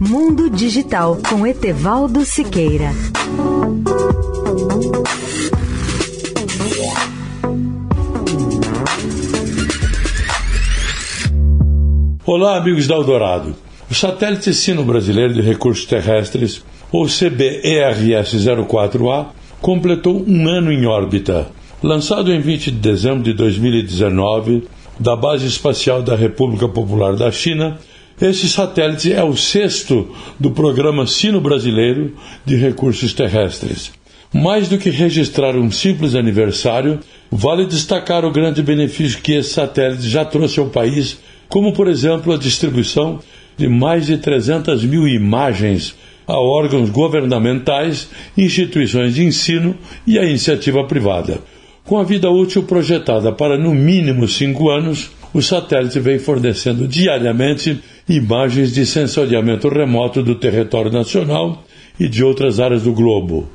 Mundo Digital com Etevaldo Siqueira. Olá, amigos da Eldorado. O satélite Sino Brasileiro de Recursos Terrestres, ou CBERS-04A, completou um ano em órbita. Lançado em 20 de dezembro de 2019 da Base Espacial da República Popular da China, esse satélite é o sexto do programa Sino-Brasileiro de Recursos Terrestres. Mais do que registrar um simples aniversário, vale destacar o grande benefício que esse satélite já trouxe ao país, como, por exemplo, a distribuição de mais de 300 mil imagens a órgãos governamentais, instituições de ensino e a iniciativa privada. Com a vida útil projetada para no mínimo cinco anos, o satélite vem fornecendo diariamente imagens de sensoriamento remoto do território nacional e de outras áreas do globo.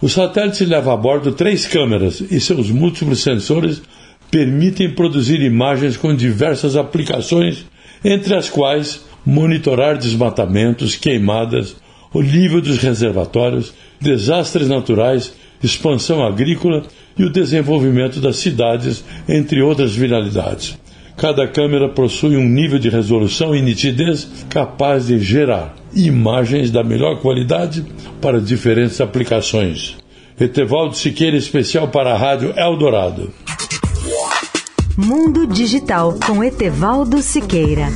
O satélite leva a bordo três câmeras e seus múltiplos sensores permitem produzir imagens com diversas aplicações, entre as quais monitorar desmatamentos, queimadas, o nível dos reservatórios, desastres naturais, expansão agrícola e o desenvolvimento das cidades, entre outras finalidades. Cada câmera possui um nível de resolução e nitidez capaz de gerar imagens da melhor qualidade para diferentes aplicações. Etevaldo Siqueira, especial para a Rádio Eldorado. Mundo Digital com Etevaldo Siqueira.